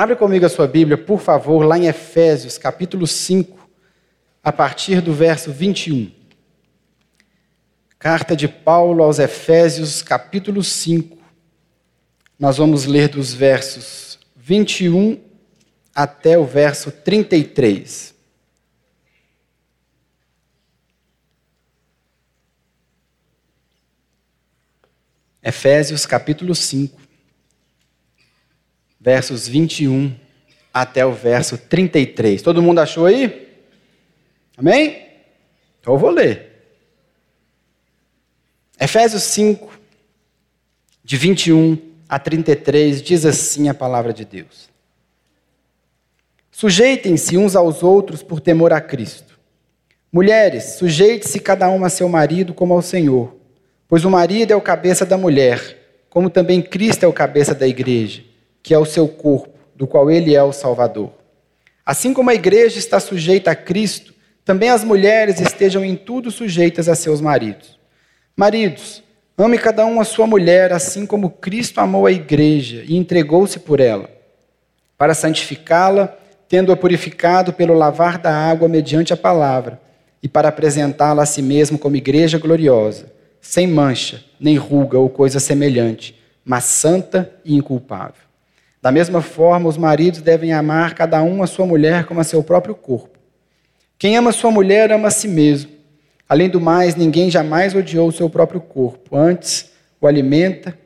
Abre comigo a sua Bíblia, por favor, lá em Efésios, capítulo 5, a partir do verso 21. Carta de Paulo aos Efésios, capítulo 5. Nós vamos ler dos versos 21 até o verso 33. Efésios capítulo 5, versos 21 até o verso 33. Todo mundo achou aí? Amém? Então eu vou ler. Efésios 5, de 21 a 33, diz assim a palavra de Deus: Sujeitem-se uns aos outros por temor a Cristo. Mulheres, sujeite-se cada uma a seu marido como ao Senhor, pois o marido é o cabeça da mulher, como também Cristo é o cabeça da igreja, que é o seu corpo, do qual ele é o Salvador. Assim como a igreja está sujeita a Cristo, também as mulheres estejam em tudo sujeitas a seus maridos. Maridos, ame cada um a sua mulher, assim como Cristo amou a igreja e entregou-se por ela, para santificá-la tendo-a purificado pelo lavar da água mediante a palavra, e para apresentá-la a si mesmo como igreja gloriosa, sem mancha, nem ruga ou coisa semelhante, mas santa e inculpável. Da mesma forma, os maridos devem amar cada um a sua mulher como a seu próprio corpo. Quem ama sua mulher ama a si mesmo. Além do mais, ninguém jamais odiou o seu próprio corpo, antes o alimenta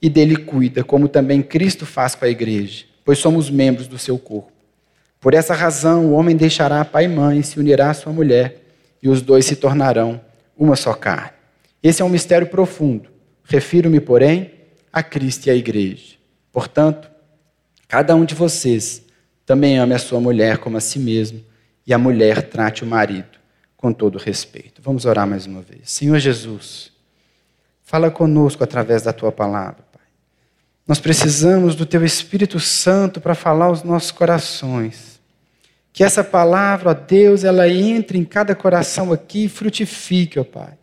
e dele cuida, como também Cristo faz com a igreja, pois somos membros do seu corpo. Por essa razão, o homem deixará pai e mãe, se unirá à sua mulher, e os dois se tornarão uma só carne. Esse é um mistério profundo. Refiro-me, porém, a Cristo e à igreja. Portanto, cada um de vocês também ame a sua mulher como a si mesmo, e a mulher trate o marido com todo respeito. Vamos orar mais uma vez. Senhor Jesus, fala conosco através da tua palavra. Nós precisamos do Teu Espírito Santo para falar aos nossos corações. Que essa palavra, ó Deus, ela entre em cada coração aqui e frutifique, ó Pai.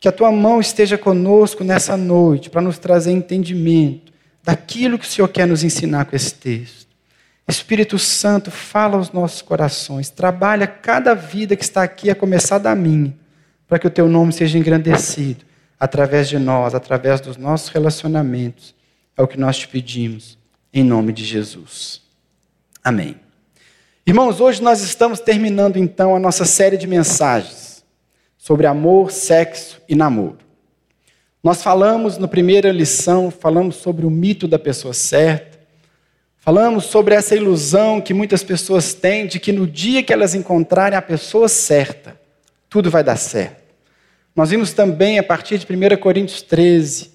Que a tua mão esteja conosco nessa noite para nos trazer entendimento daquilo que o Senhor quer nos ensinar com esse texto. Espírito Santo, fala aos nossos corações, trabalha cada vida que está aqui, a começar da minha, para que o teu nome seja engrandecido através de nós, através dos nossos relacionamentos. É o que nós te pedimos, em nome de Jesus. Amém. Irmãos, hoje nós estamos terminando então a nossa série de mensagens sobre amor, sexo e namoro. Nós falamos na primeira lição, falamos sobre o mito da pessoa certa, falamos sobre essa ilusão que muitas pessoas têm de que no dia que elas encontrarem a pessoa certa, tudo vai dar certo. Nós vimos também, a partir de 1 Coríntios 13,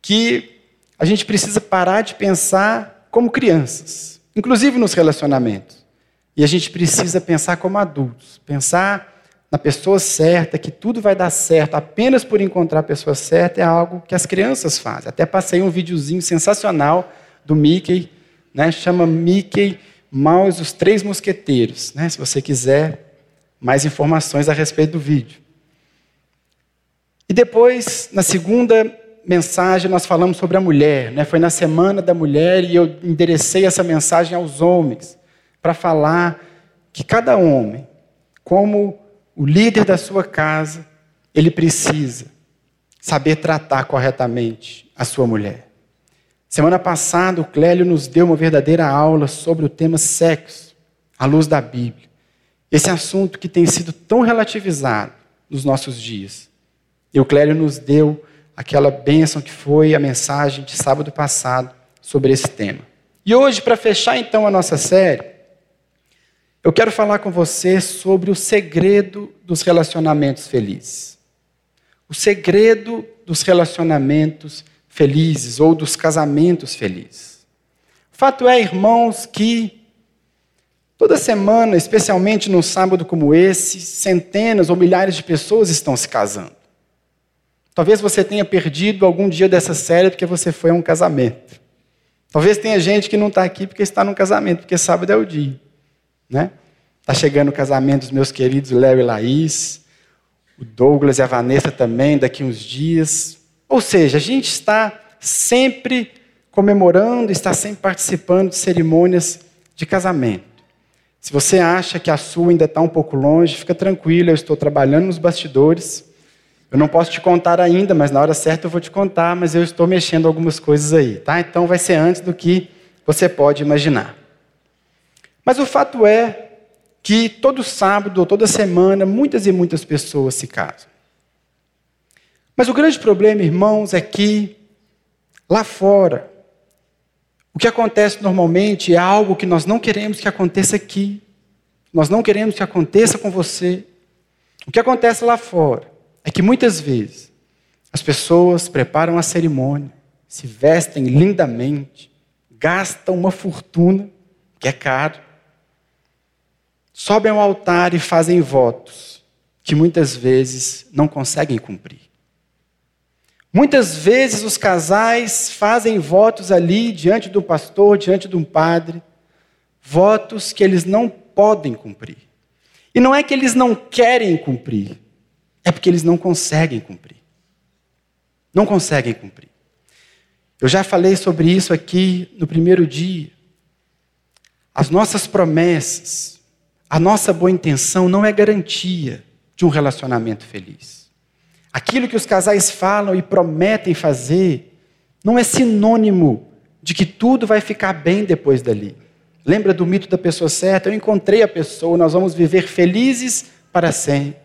que a gente precisa parar de pensar como crianças, inclusive nos relacionamentos. E a gente precisa pensar como adultos, pensar na pessoa certa, que tudo vai dar certo apenas por encontrar a pessoa certa, é algo que as crianças fazem. Até passei um videozinho sensacional do Mickey, né? chama Mickey Mouse, os Três Mosqueteiros, né? se você quiser mais informações a respeito do vídeo. E depois, na segunda mensagem, nós falamos sobre a mulher. Né? Foi na Semana da Mulher e eu enderecei essa mensagem aos homens para falar que cada homem, como o líder da sua casa, ele precisa saber tratar corretamente a sua mulher. Semana passada, o Clélio nos deu uma verdadeira aula sobre o tema sexo, à luz da Bíblia. Esse assunto que tem sido tão relativizado nos nossos dias. E o Clélio nos deu aquela bênção que foi a mensagem de sábado passado sobre esse tema. E hoje, para fechar então a nossa série, eu quero falar com você sobre o segredo dos relacionamentos felizes. O segredo dos relacionamentos felizes ou dos casamentos felizes. Fato é, irmãos, que toda semana, especialmente num sábado como esse, centenas ou milhares de pessoas estão se casando. Talvez você tenha perdido algum dia dessa série porque você foi a um casamento. Talvez tenha gente que não está aqui porque está num casamento, porque sábado é o dia. Né? Está chegando o casamento dos meus queridos Léo e Laís, o Douglas e a Vanessa também, daqui uns dias. Ou seja, a gente está sempre comemorando, está sempre participando de cerimônias de casamento. Se você acha que a sua ainda está um pouco longe, fica tranquilo, eu estou trabalhando nos bastidores. Eu não posso te contar ainda, mas na hora certa eu vou te contar, mas eu estou mexendo algumas coisas aí, tá? Então vai ser antes do que você pode imaginar. Mas o fato é que todo sábado ou toda semana muitas e muitas pessoas se casam. Mas o grande problema, irmãos, é que lá fora o que acontece normalmente é algo que nós não queremos que aconteça aqui. Nós não queremos que aconteça com você. O que acontece lá fora é que muitas vezes as pessoas preparam a cerimônia, se vestem lindamente, gastam uma fortuna, que é caro, sobem ao altar e fazem votos que muitas vezes não conseguem cumprir. Muitas vezes os casais fazem votos ali diante do pastor, diante de um padre, votos que eles não podem cumprir. E não é que eles não querem cumprir, é porque eles não conseguem cumprir. Não conseguem cumprir. Eu já falei sobre isso aqui no primeiro dia. As nossas promessas, a nossa boa intenção não é garantia de um relacionamento feliz. Aquilo que os casais falam e prometem fazer não é sinônimo de que tudo vai ficar bem depois dali. Lembra do mito da pessoa certa? Eu encontrei a pessoa, nós vamos viver felizes para sempre.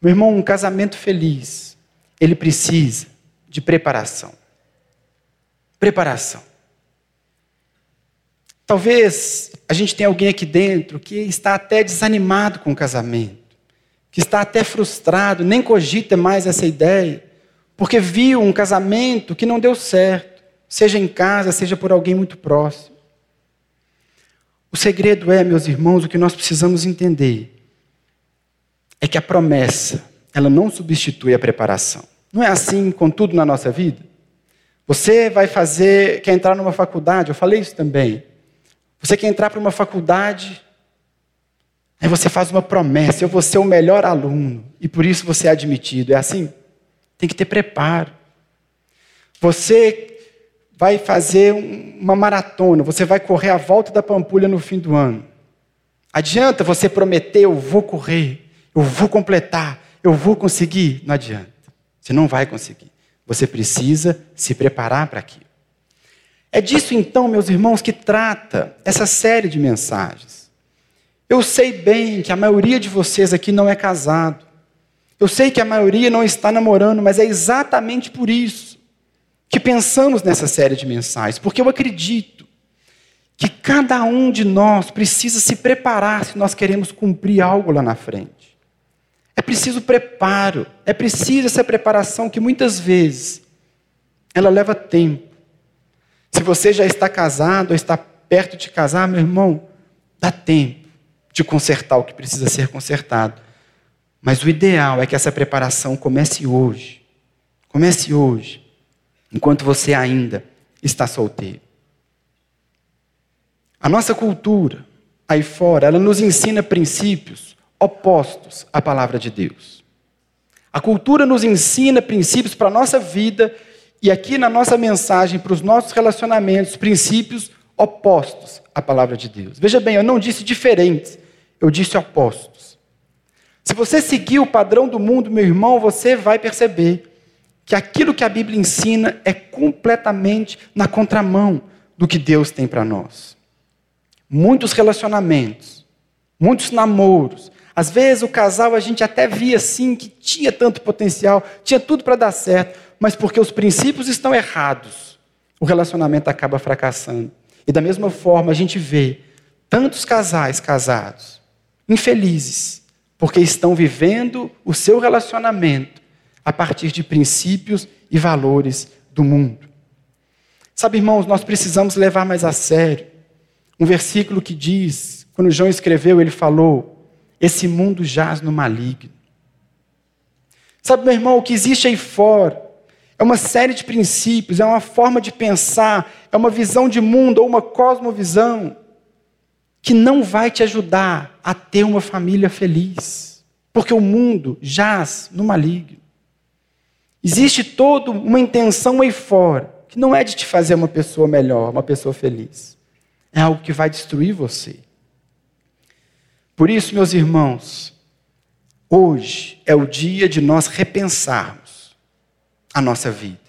Meu irmão, um casamento feliz, ele precisa de preparação. Preparação. Talvez a gente tenha alguém aqui dentro que está até desanimado com o casamento, que está até frustrado, nem cogita mais essa ideia, porque viu um casamento que não deu certo, seja em casa, seja por alguém muito próximo. O segredo é, meus irmãos, o que nós precisamos entender é que a promessa, ela não substitui a preparação. Não é assim com tudo na nossa vida? Você vai fazer, quer entrar numa faculdade, eu falei isso também. Você quer entrar para uma faculdade, aí você faz uma promessa: eu vou ser o melhor aluno, e por isso você é admitido. É assim? Tem que ter preparo. Você vai fazer uma maratona, você vai correr a volta da Pampulha no fim do ano. Adianta você prometer: eu vou correr, eu vou completar, eu vou conseguir? Não adianta. Você não vai conseguir. Você precisa se preparar para aquilo. É disso então, meus irmãos, que trata essa série de mensagens. Eu sei bem que a maioria de vocês aqui não é casado. Eu sei que a maioria não está namorando, mas é exatamente por isso que pensamos nessa série de mensagens, porque eu acredito que cada um de nós precisa se preparar se nós queremos cumprir algo lá na frente. É preciso preparo, é preciso essa preparação que muitas vezes ela leva tempo. Se você já está casado ou está perto de casar, meu irmão, dá tempo de consertar o que precisa ser consertado. Mas o ideal é que essa preparação comece hoje. Comece hoje, enquanto você ainda está solteiro. A nossa cultura, aí fora, ela nos ensina princípios opostos à palavra de Deus. A cultura nos ensina princípios para a nossa vida e aqui na nossa mensagem, para os nossos relacionamentos, princípios opostos à palavra de Deus. Veja bem, eu não disse diferentes, eu disse opostos. Se você seguir o padrão do mundo, meu irmão, você vai perceber que aquilo que a Bíblia ensina é completamente na contramão do que Deus tem para nós. Muitos relacionamentos, muitos namoros, às vezes o casal a gente até via assim que tinha tanto potencial, tinha tudo para dar certo, mas porque os princípios estão errados, o relacionamento acaba fracassando. E da mesma forma a gente vê tantos casais casados infelizes, porque estão vivendo o seu relacionamento a partir de princípios e valores do mundo. Sabe, irmãos, nós precisamos levar mais a sério um versículo que diz, quando João escreveu, ele falou: Esse mundo jaz no maligno. Sabe, meu irmão, o que existe aí fora é uma série de princípios, é uma forma de pensar, é uma visão de mundo ou uma cosmovisão que não vai te ajudar a ter uma família feliz, porque o mundo jaz no maligno. Existe toda uma intenção aí fora, que não é de te fazer uma pessoa melhor, uma pessoa feliz. é algo que vai destruir você. Por isso, meus irmãos, hoje é o dia de nós repensarmos a nossa vida.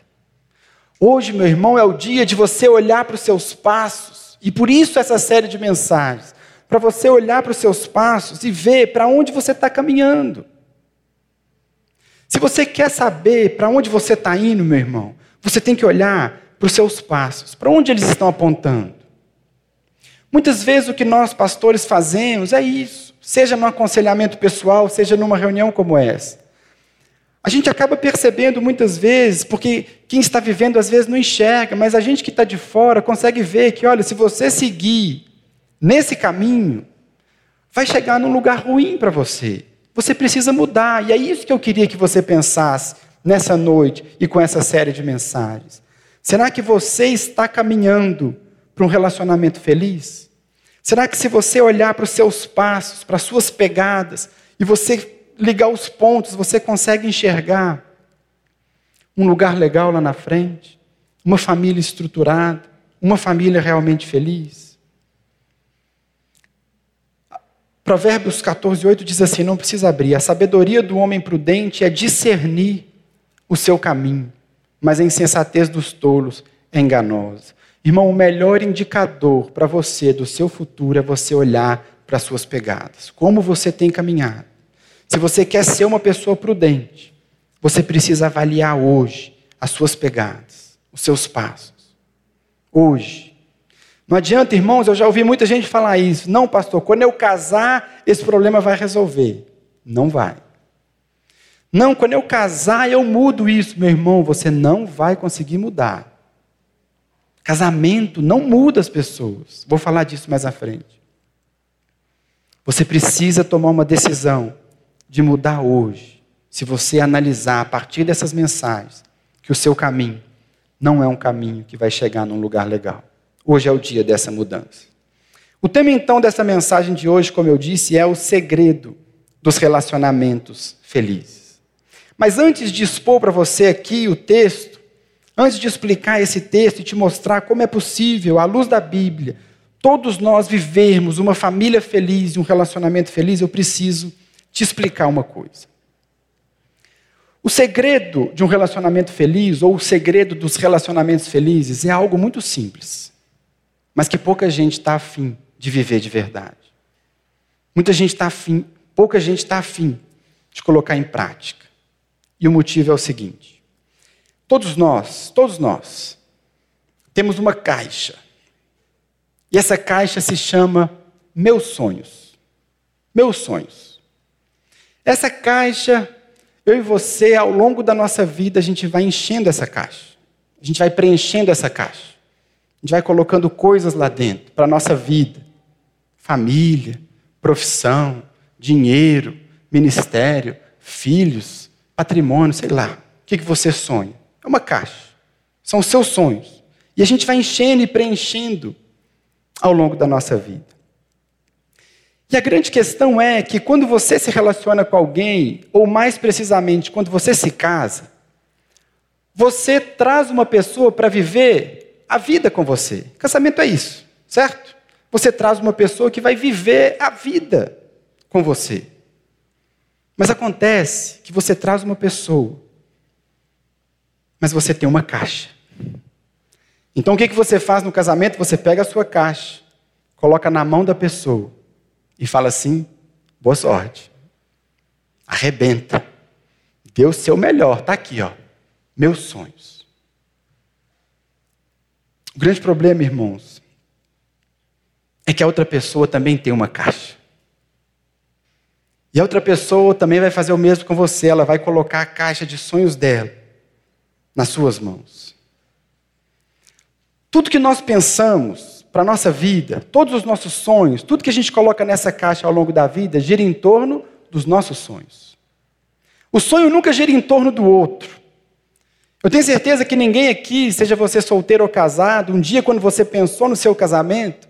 Hoje, meu irmão, é o dia de você olhar para os seus passos, e por isso essa série de mensagens para você olhar para os seus passos e ver para onde você está caminhando. Se você quer saber para onde você está indo, meu irmão, você tem que olhar para os seus passos, para onde eles estão apontando. Muitas vezes o que nós pastores fazemos é isso, seja no aconselhamento pessoal, seja numa reunião como essa. A gente acaba percebendo muitas vezes, porque quem está vivendo às vezes não enxerga, mas a gente que está de fora consegue ver que, olha, se você seguir nesse caminho, vai chegar num lugar ruim para você. Você precisa mudar. E é isso que eu queria que você pensasse nessa noite e com essa série de mensagens. Será que você está caminhando para um relacionamento feliz? Será que se você olhar para os seus passos, para as suas pegadas, e você ligar os pontos, você consegue enxergar um lugar legal lá na frente? Uma família estruturada? Uma família realmente feliz? Provérbios 14, 8 diz assim: não precisa abrir. A sabedoria do homem prudente é discernir o seu caminho, mas a insensatez dos tolos é enganosa. Irmão, o melhor indicador para você do seu futuro é você olhar para as suas pegadas. Como você tem caminhado. Se você quer ser uma pessoa prudente, você precisa avaliar hoje as suas pegadas, os seus passos. Hoje. Não adianta, irmãos, eu já ouvi muita gente falar isso. Não, pastor, quando eu casar, esse problema vai resolver. Não vai. Não, quando eu casar, eu mudo isso. Meu irmão, você não vai conseguir mudar. Casamento não muda as pessoas. Vou falar disso mais à frente. Você precisa tomar uma decisão de mudar hoje. Se você analisar a partir dessas mensagens que o seu caminho não é um caminho que vai chegar num lugar legal. Hoje é o dia dessa mudança. O tema então dessa mensagem de hoje, como eu disse, é o segredo dos relacionamentos felizes. Mas antes de expor para você aqui o texto, antes de explicar esse texto e te mostrar como é possível, à luz da Bíblia, todos nós vivermos uma família feliz e um relacionamento feliz, eu preciso te explicar uma coisa. O segredo de um relacionamento feliz, ou o segredo dos relacionamentos felizes, é algo muito simples mas que pouca gente está afim de viver de verdade. Muita gente está afim, pouca gente está afim de colocar em prática. E o motivo é o seguinte: todos nós, todos nós, temos uma caixa. E essa caixa se chama Meus Sonhos. Meus Sonhos. Essa caixa, eu e você, ao longo da nossa vida, a gente vai enchendo essa caixa. A gente vai preenchendo essa caixa. A gente vai colocando coisas lá dentro para a nossa vida: família, profissão, dinheiro, ministério, filhos, patrimônio, sei lá. O que, que você sonha? É uma caixa. São os seus sonhos. E a gente vai enchendo e preenchendo ao longo da nossa vida. E a grande questão é que quando você se relaciona com alguém, ou mais precisamente, quando você se casa, você traz uma pessoa para viver a vida com você. Casamento é isso, certo? Você traz uma pessoa que vai viver a vida com você. Mas acontece que você traz uma pessoa, mas você tem uma caixa. Então o que, que você faz no casamento? Você pega a sua caixa, coloca na mão da pessoa e fala assim: boa sorte. Arrebenta. Dê o seu melhor, está aqui, ó. Meus sonhos. O grande problema, irmãos, é que a outra pessoa também tem uma caixa. E a outra pessoa também vai fazer o mesmo com você, ela vai colocar a caixa de sonhos dela nas suas mãos. Tudo que nós pensamos para a nossa vida, todos os nossos sonhos, tudo que a gente coloca nessa caixa ao longo da vida, gira em torno dos nossos sonhos. O sonho nunca gira em torno do outro. Eu tenho certeza que ninguém aqui, seja você solteiro ou casado, um dia quando você pensou no seu casamento,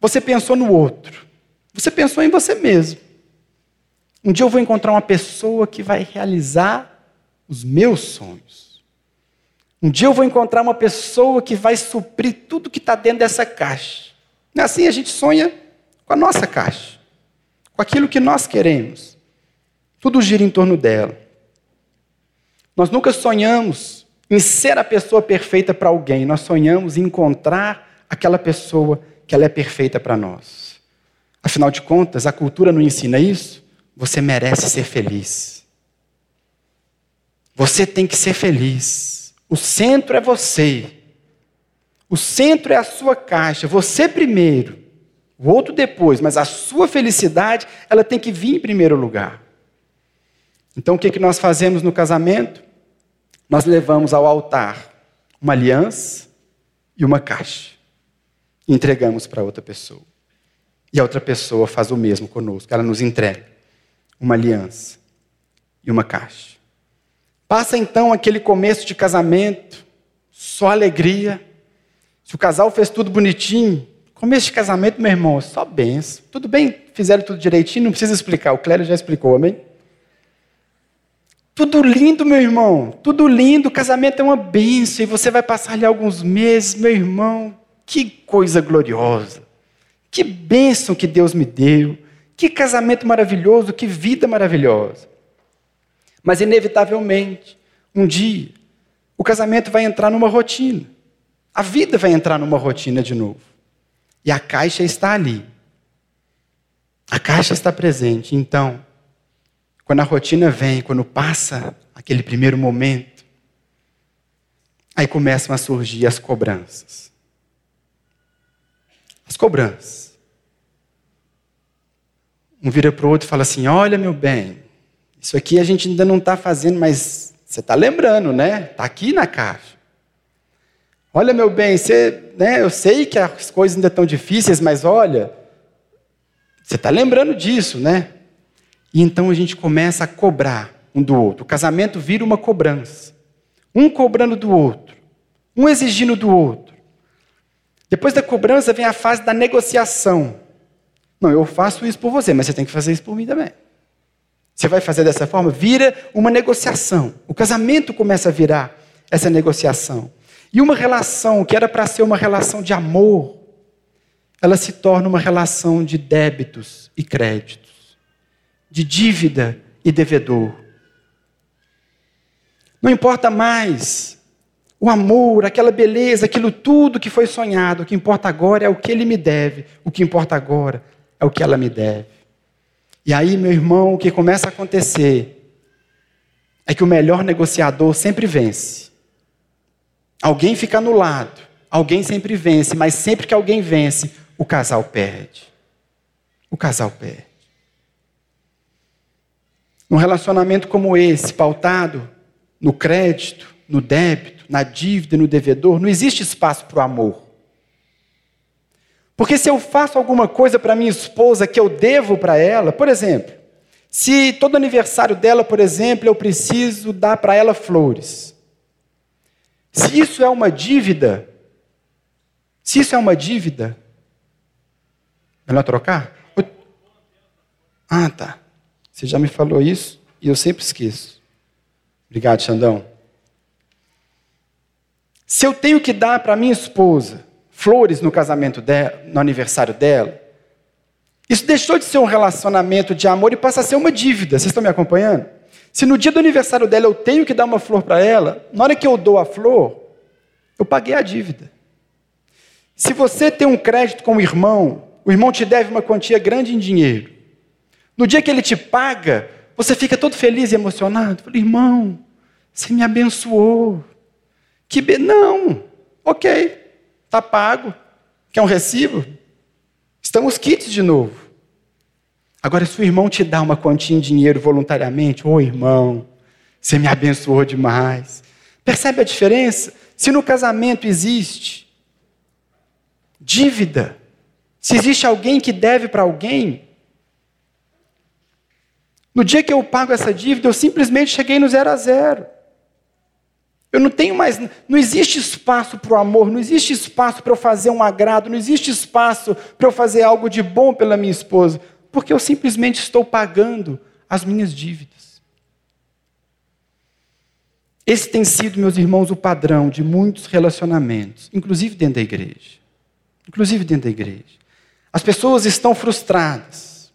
você pensou no outro. Você pensou em você mesmo. Um dia eu vou encontrar uma pessoa que vai realizar os meus sonhos. Um dia eu vou encontrar uma pessoa que vai suprir tudo que está dentro dessa caixa. Assim a gente sonha com a nossa caixa, com aquilo que nós queremos. Tudo gira em torno dela. Nós nunca sonhamos em ser a pessoa perfeita para alguém, nós sonhamos em encontrar aquela pessoa que ela é perfeita para nós. Afinal de contas, a cultura não ensina isso. Você merece ser feliz. Você tem que ser feliz. O centro é você. O centro é a sua caixa. Você primeiro, o outro depois, mas a sua felicidade, ela tem que vir em primeiro lugar. Então o que, que nós fazemos no casamento? Nós levamos ao altar uma aliança e uma caixa. E entregamos para outra pessoa. E a outra pessoa faz o mesmo conosco. Ela nos entrega uma aliança e uma caixa. Passa então aquele começo de casamento, só alegria. Se o casal fez tudo bonitinho, começo de casamento, meu irmão, só benção. Tudo bem, fizeram tudo direitinho, não precisa explicar, o Clélio já explicou, amém? Tudo lindo, meu irmão, tudo lindo, casamento é uma benção, e você vai passar ali alguns meses, meu irmão, que coisa gloriosa, que bênção que Deus me deu, que casamento maravilhoso, que vida maravilhosa. Mas, inevitavelmente, um dia, o casamento vai entrar numa rotina. A vida vai entrar numa rotina de novo. E a caixa está ali. A caixa está presente. Então, quando a rotina vem, quando passa aquele primeiro momento, aí começam a surgir as cobranças. As cobranças. Um vira para o outro e fala assim: Olha, meu bem, isso aqui a gente ainda não está fazendo, mas você está lembrando, né? Está aqui na caixa. Olha, meu bem, você, né, eu sei que as coisas ainda estão difíceis, mas olha, você está lembrando disso, né? E então a gente começa a cobrar um do outro. O casamento vira uma cobrança. Um cobrando do outro, um exigindo do outro. Depois da cobrança vem a fase da negociação. Não, eu faço isso por você, mas você tem que fazer isso por mim também. Você vai fazer dessa forma? Vira uma negociação. O casamento começa a virar essa negociação. E uma relação que era para ser uma relação de amor, ela se torna uma relação de débitos e créditos, de dívida e devedor. Não importa mais o amor, aquela beleza, aquilo tudo que foi sonhado. O que importa agora é o que ele me deve. O que importa agora é o que ela me deve. E aí, meu irmão, o que começa a acontecer é que o melhor negociador sempre vence. Alguém fica anulado, alguém sempre vence, mas sempre que alguém vence, o casal perde. O casal perde. Num relacionamento como esse, pautado no crédito, no débito, na dívida, no devedor, não existe espaço para o amor. Porque se eu faço alguma coisa para minha esposa que eu devo para ela, por exemplo, se todo aniversário dela, por exemplo, eu preciso dar para ela flores. Se isso é uma dívida, se isso é uma dívida, melhor trocar? Ah, tá. Você já me falou isso e eu sempre esqueço. Obrigado, Xandão. Se eu tenho que dar para minha esposa flores no casamento dela, no aniversário dela. Isso deixou de ser um relacionamento de amor e passa a ser uma dívida. Vocês estão me acompanhando? Se no dia do aniversário dela eu tenho que dar uma flor para ela, na hora que eu dou a flor, eu paguei a dívida. Se você tem um crédito com o irmão, o irmão te deve uma quantia grande em dinheiro. No dia que ele te paga, você fica todo feliz e emocionado. Fala, irmão, você me abençoou. Que be... Não, ok. Está pago. Quer um recibo? Estamos quites de novo. Agora, se o irmão te dá uma quantia em dinheiro voluntariamente, ô oh, irmão, você me abençoou demais. Percebe a diferença? Se no casamento existe dívida, se existe alguém que deve para alguém, no dia que eu pago essa dívida, eu simplesmente cheguei no zero a zero. Eu não tenho mais, não existe espaço para o amor, não existe espaço para eu fazer um agrado, não existe espaço para eu fazer algo de bom pela minha esposa, porque eu simplesmente estou pagando as minhas dívidas. Esse tem sido, meus irmãos, o padrão de muitos relacionamentos, inclusive dentro da igreja. Inclusive dentro da igreja. As pessoas estão frustradas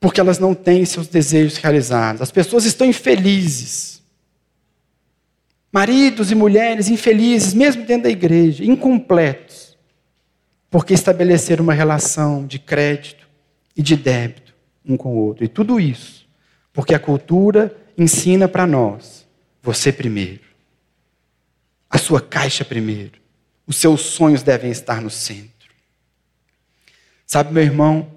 porque elas não têm seus desejos realizados. As pessoas estão infelizes. Maridos e mulheres infelizes, mesmo dentro da igreja, incompletos, porque estabeleceram uma relação de crédito e de débito um com o outro. E tudo isso porque a cultura ensina para nós: você primeiro, a sua caixa primeiro, os seus sonhos devem estar no centro. Sabe, meu irmão,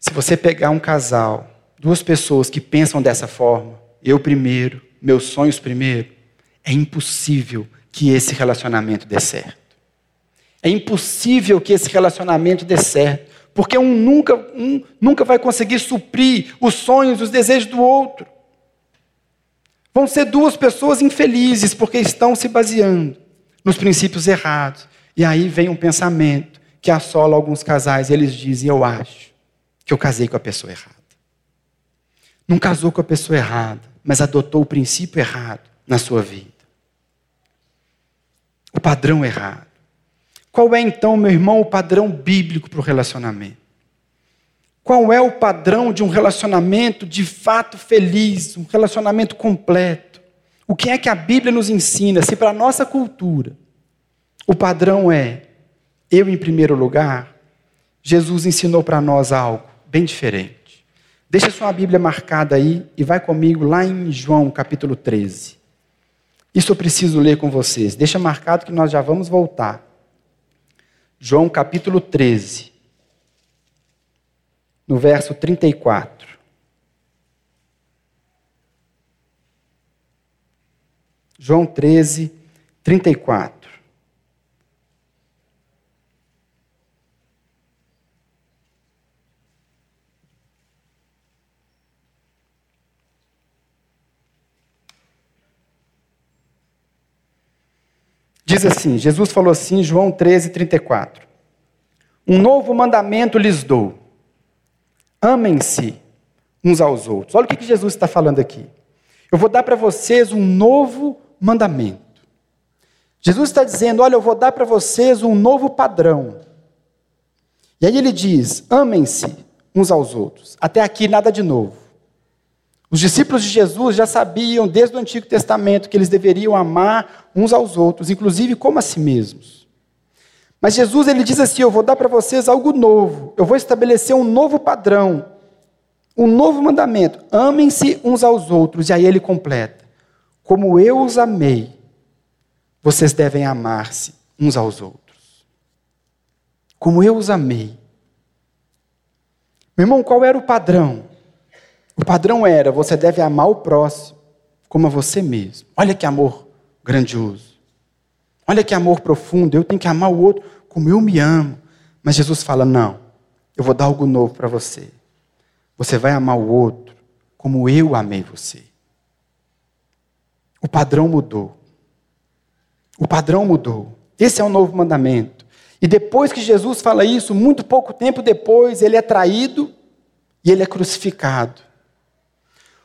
se você pegar um casal, duas pessoas que pensam dessa forma, eu primeiro, meus sonhos primeiro, é impossível que esse relacionamento dê certo. É impossível que esse relacionamento dê certo, porque um nunca, um nunca vai conseguir suprir os sonhos, os desejos do outro. Vão ser duas pessoas infelizes porque estão se baseando nos princípios errados. E aí vem um pensamento que assola alguns casais, eles dizem: Eu acho que eu casei com a pessoa errada. Não casou com a pessoa errada, mas adotou o princípio errado na sua vida. O padrão errado. Qual é então, meu irmão, o padrão bíblico para o relacionamento? Qual é o padrão de um relacionamento de fato feliz, um relacionamento completo? O que é que a Bíblia nos ensina? Se para a nossa cultura o padrão é eu em primeiro lugar, Jesus ensinou para nós algo bem diferente. Deixa sua Bíblia marcada aí e vai comigo lá em João capítulo 13. Isso eu preciso ler com vocês. Deixa marcado que nós já vamos voltar. João capítulo 13, no verso 34. João 13, 34. Diz assim: Jesus falou assim, João 13, 34. Um novo mandamento lhes dou: amem-se uns aos outros. Olha o que Jesus está falando aqui. Eu vou dar para vocês um novo mandamento. Jesus está dizendo: olha, eu vou dar para vocês um novo padrão. E aí ele diz: amem-se uns aos outros. Até aqui nada de novo. Os discípulos de Jesus já sabiam desde o Antigo Testamento que eles deveriam amar uns aos outros, inclusive como a si mesmos. Mas Jesus ele diz assim: Eu vou dar para vocês algo novo, eu vou estabelecer um novo padrão, um novo mandamento. Amem-se uns aos outros. E aí ele completa: Como eu os amei, vocês devem amar-se uns aos outros. Como eu os amei. Meu irmão, qual era o padrão? O padrão era: você deve amar o próximo como a você mesmo. Olha que amor grandioso. Olha que amor profundo. Eu tenho que amar o outro como eu me amo. Mas Jesus fala: não, eu vou dar algo novo para você. Você vai amar o outro como eu amei você. O padrão mudou. O padrão mudou. Esse é o novo mandamento. E depois que Jesus fala isso, muito pouco tempo depois, ele é traído e ele é crucificado.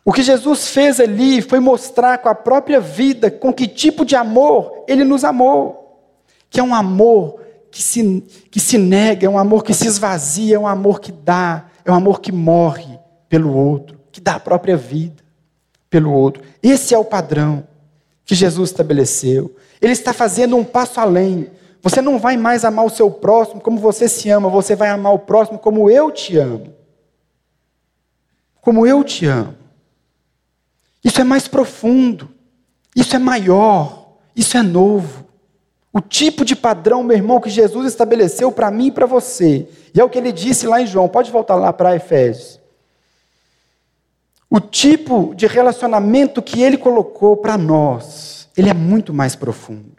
O que Jesus fez ali foi mostrar com a própria vida com que tipo de amor ele nos amou. Que é um amor que se, que se nega, é um amor que se esvazia, é um amor que dá, é um amor que morre pelo outro, que dá a própria vida pelo outro. Esse é o padrão que Jesus estabeleceu. Ele está fazendo um passo além. Você não vai mais amar o seu próximo como você se ama, você vai amar o próximo como eu te amo. Como eu te amo. Isso é mais profundo, isso é maior, isso é novo. O tipo de padrão, meu irmão, que Jesus estabeleceu para mim e para você. E é o que ele disse lá em João. Pode voltar lá para Efésios. O tipo de relacionamento que ele colocou para nós, ele é muito mais profundo.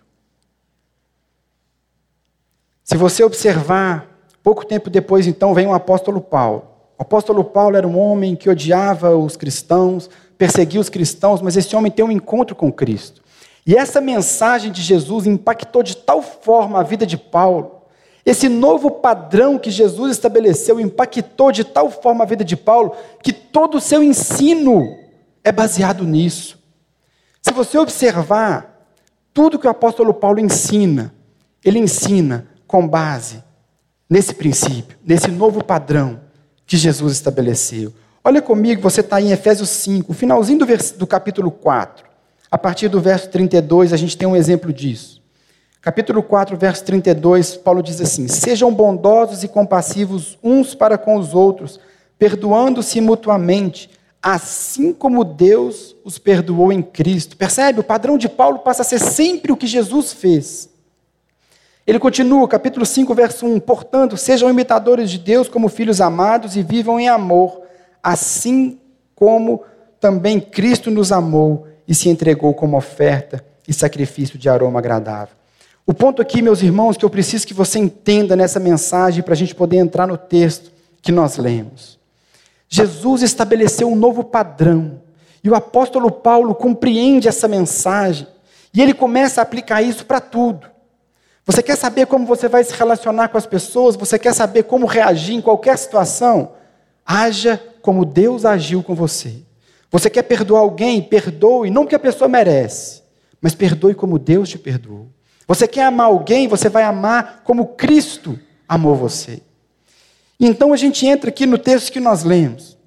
Se você observar, pouco tempo depois, então, vem o apóstolo Paulo. O apóstolo Paulo era um homem que odiava os cristãos, perseguia os cristãos, mas esse homem tem um encontro com Cristo. E essa mensagem de Jesus impactou de tal forma a vida de Paulo. Esse novo padrão que Jesus estabeleceu impactou de tal forma a vida de Paulo que todo o seu ensino é baseado nisso. Se você observar tudo que o apóstolo Paulo ensina, ele ensina com base nesse princípio, nesse novo padrão que Jesus estabeleceu. Olha comigo, você está em Efésios 5, finalzinho do, vers... do capítulo 4. A partir do verso 32, a gente tem um exemplo disso. Capítulo 4, verso 32, Paulo diz assim: Sejam bondosos e compassivos uns para com os outros, perdoando-se mutuamente, assim como Deus os perdoou em Cristo. Percebe? O padrão de Paulo passa a ser sempre o que Jesus fez. Ele continua, capítulo 5, verso 1: Portanto, sejam imitadores de Deus como filhos amados e vivam em amor, assim como também Cristo nos amou e se entregou como oferta e sacrifício de aroma agradável. O ponto aqui, meus irmãos, que eu preciso que você entenda nessa mensagem para a gente poder entrar no texto que nós lemos. Jesus estabeleceu um novo padrão e o apóstolo Paulo compreende essa mensagem e ele começa a aplicar isso para tudo. Você quer saber como você vai se relacionar com as pessoas? Você quer saber como reagir em qualquer situação? Haja como Deus agiu com você. Você quer perdoar alguém? Perdoe, não porque a pessoa merece, mas perdoe como Deus te perdoou. Você quer amar alguém? Você vai amar como Cristo amou você. Então a gente entra aqui no texto que nós lemos.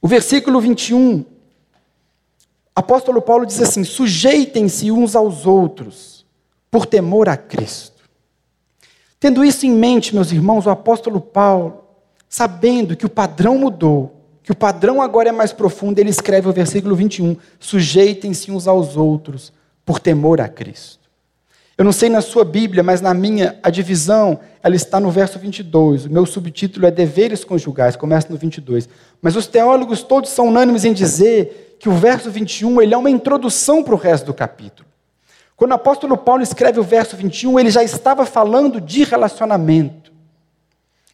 O versículo 21. Apóstolo Paulo diz assim: sujeitem-se uns aos outros, por temor a Cristo. Tendo isso em mente, meus irmãos, o apóstolo Paulo, sabendo que o padrão mudou, que o padrão agora é mais profundo, ele escreve o versículo 21: sujeitem-se uns aos outros, por temor a Cristo. Eu não sei na sua Bíblia, mas na minha, a divisão, ela está no verso 22. O meu subtítulo é Deveres Conjugais, começa no 22. Mas os teólogos todos são unânimes em dizer que o verso 21 ele é uma introdução para o resto do capítulo. Quando o apóstolo Paulo escreve o verso 21, ele já estava falando de relacionamento.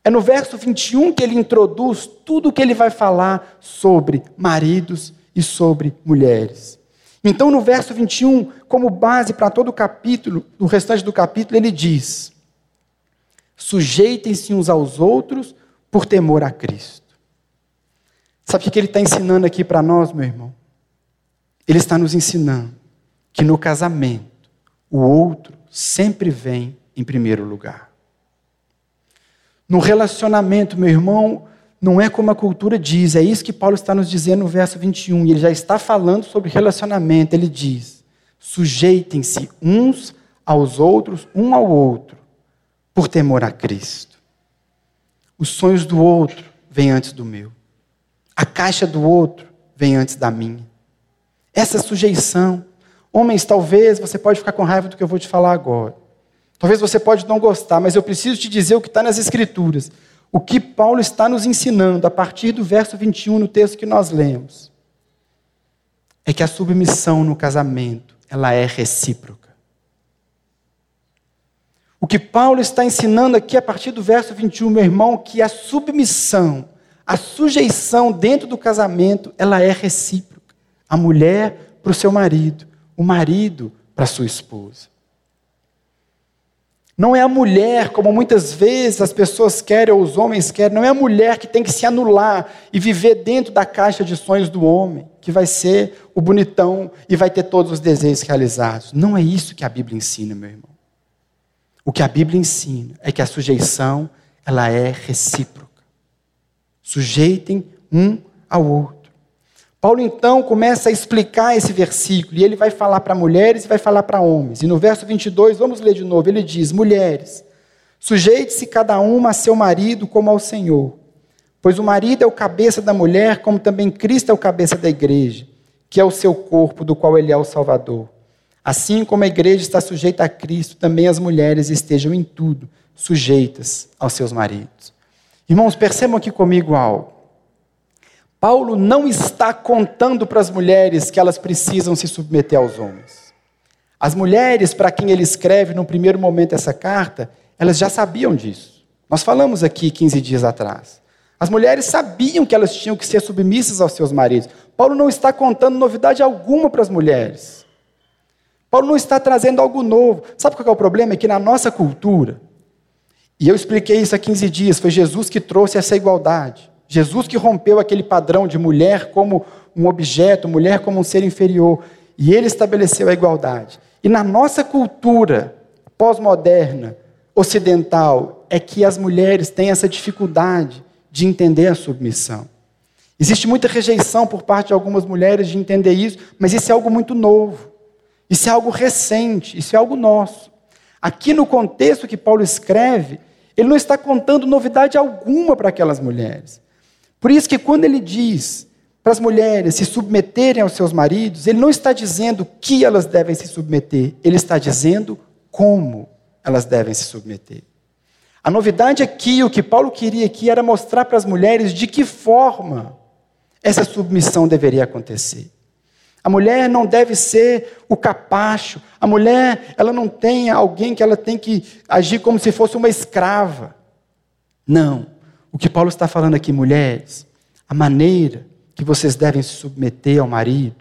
É no verso 21 que ele introduz tudo o que ele vai falar sobre maridos e sobre mulheres. Então, no verso 21, como base para todo o capítulo, o restante do capítulo, ele diz: sujeitem-se uns aos outros por temor a Cristo. Sabe o que ele está ensinando aqui para nós, meu irmão? Ele está nos ensinando que no casamento, o outro sempre vem em primeiro lugar. No relacionamento, meu irmão, não é como a cultura diz, é isso que Paulo está nos dizendo no verso 21. E ele já está falando sobre relacionamento. Ele diz: sujeitem-se uns aos outros, um ao outro, por temor a Cristo. Os sonhos do outro vêm antes do meu. A caixa do outro vem antes da minha. Essa sujeição. Homens, talvez você pode ficar com raiva do que eu vou te falar agora. Talvez você pode não gostar, mas eu preciso te dizer o que está nas Escrituras. O que Paulo está nos ensinando a partir do verso 21 no texto que nós lemos é que a submissão no casamento, ela é recíproca. O que Paulo está ensinando aqui a partir do verso 21, meu irmão, que a submissão, a sujeição dentro do casamento, ela é recíproca. A mulher para o seu marido, o marido para a sua esposa. Não é a mulher, como muitas vezes as pessoas querem ou os homens querem, não é a mulher que tem que se anular e viver dentro da caixa de sonhos do homem, que vai ser o bonitão e vai ter todos os desejos realizados. Não é isso que a Bíblia ensina, meu irmão. O que a Bíblia ensina é que a sujeição, ela é recíproca. Sujeitem um ao outro. Paulo então começa a explicar esse versículo e ele vai falar para mulheres e vai falar para homens. E no verso 22, vamos ler de novo, ele diz: Mulheres, sujeite-se cada uma a seu marido como ao Senhor, pois o marido é o cabeça da mulher, como também Cristo é o cabeça da igreja, que é o seu corpo, do qual ele é o Salvador. Assim como a igreja está sujeita a Cristo, também as mulheres estejam em tudo sujeitas aos seus maridos. Irmãos, percebam aqui comigo algo. Paulo não está contando para as mulheres que elas precisam se submeter aos homens. As mulheres para quem ele escreve no primeiro momento essa carta, elas já sabiam disso. Nós falamos aqui 15 dias atrás. As mulheres sabiam que elas tinham que ser submissas aos seus maridos. Paulo não está contando novidade alguma para as mulheres. Paulo não está trazendo algo novo. Sabe qual é o problema? É que na nossa cultura, e eu expliquei isso há 15 dias, foi Jesus que trouxe essa igualdade. Jesus que rompeu aquele padrão de mulher como um objeto, mulher como um ser inferior, e ele estabeleceu a igualdade. E na nossa cultura pós-moderna, ocidental é que as mulheres têm essa dificuldade de entender a submissão. Existe muita rejeição por parte de algumas mulheres de entender isso, mas isso é algo muito novo. Isso é algo recente, isso é algo nosso. Aqui no contexto que Paulo escreve, ele não está contando novidade alguma para aquelas mulheres. Por isso que quando ele diz para as mulheres se submeterem aos seus maridos, ele não está dizendo que elas devem se submeter, ele está dizendo como elas devem se submeter. A novidade aqui, o que Paulo queria aqui era mostrar para as mulheres de que forma essa submissão deveria acontecer. A mulher não deve ser o capacho. A mulher, ela não tem alguém que ela tem que agir como se fosse uma escrava. Não. O que Paulo está falando aqui, mulheres, a maneira que vocês devem se submeter ao marido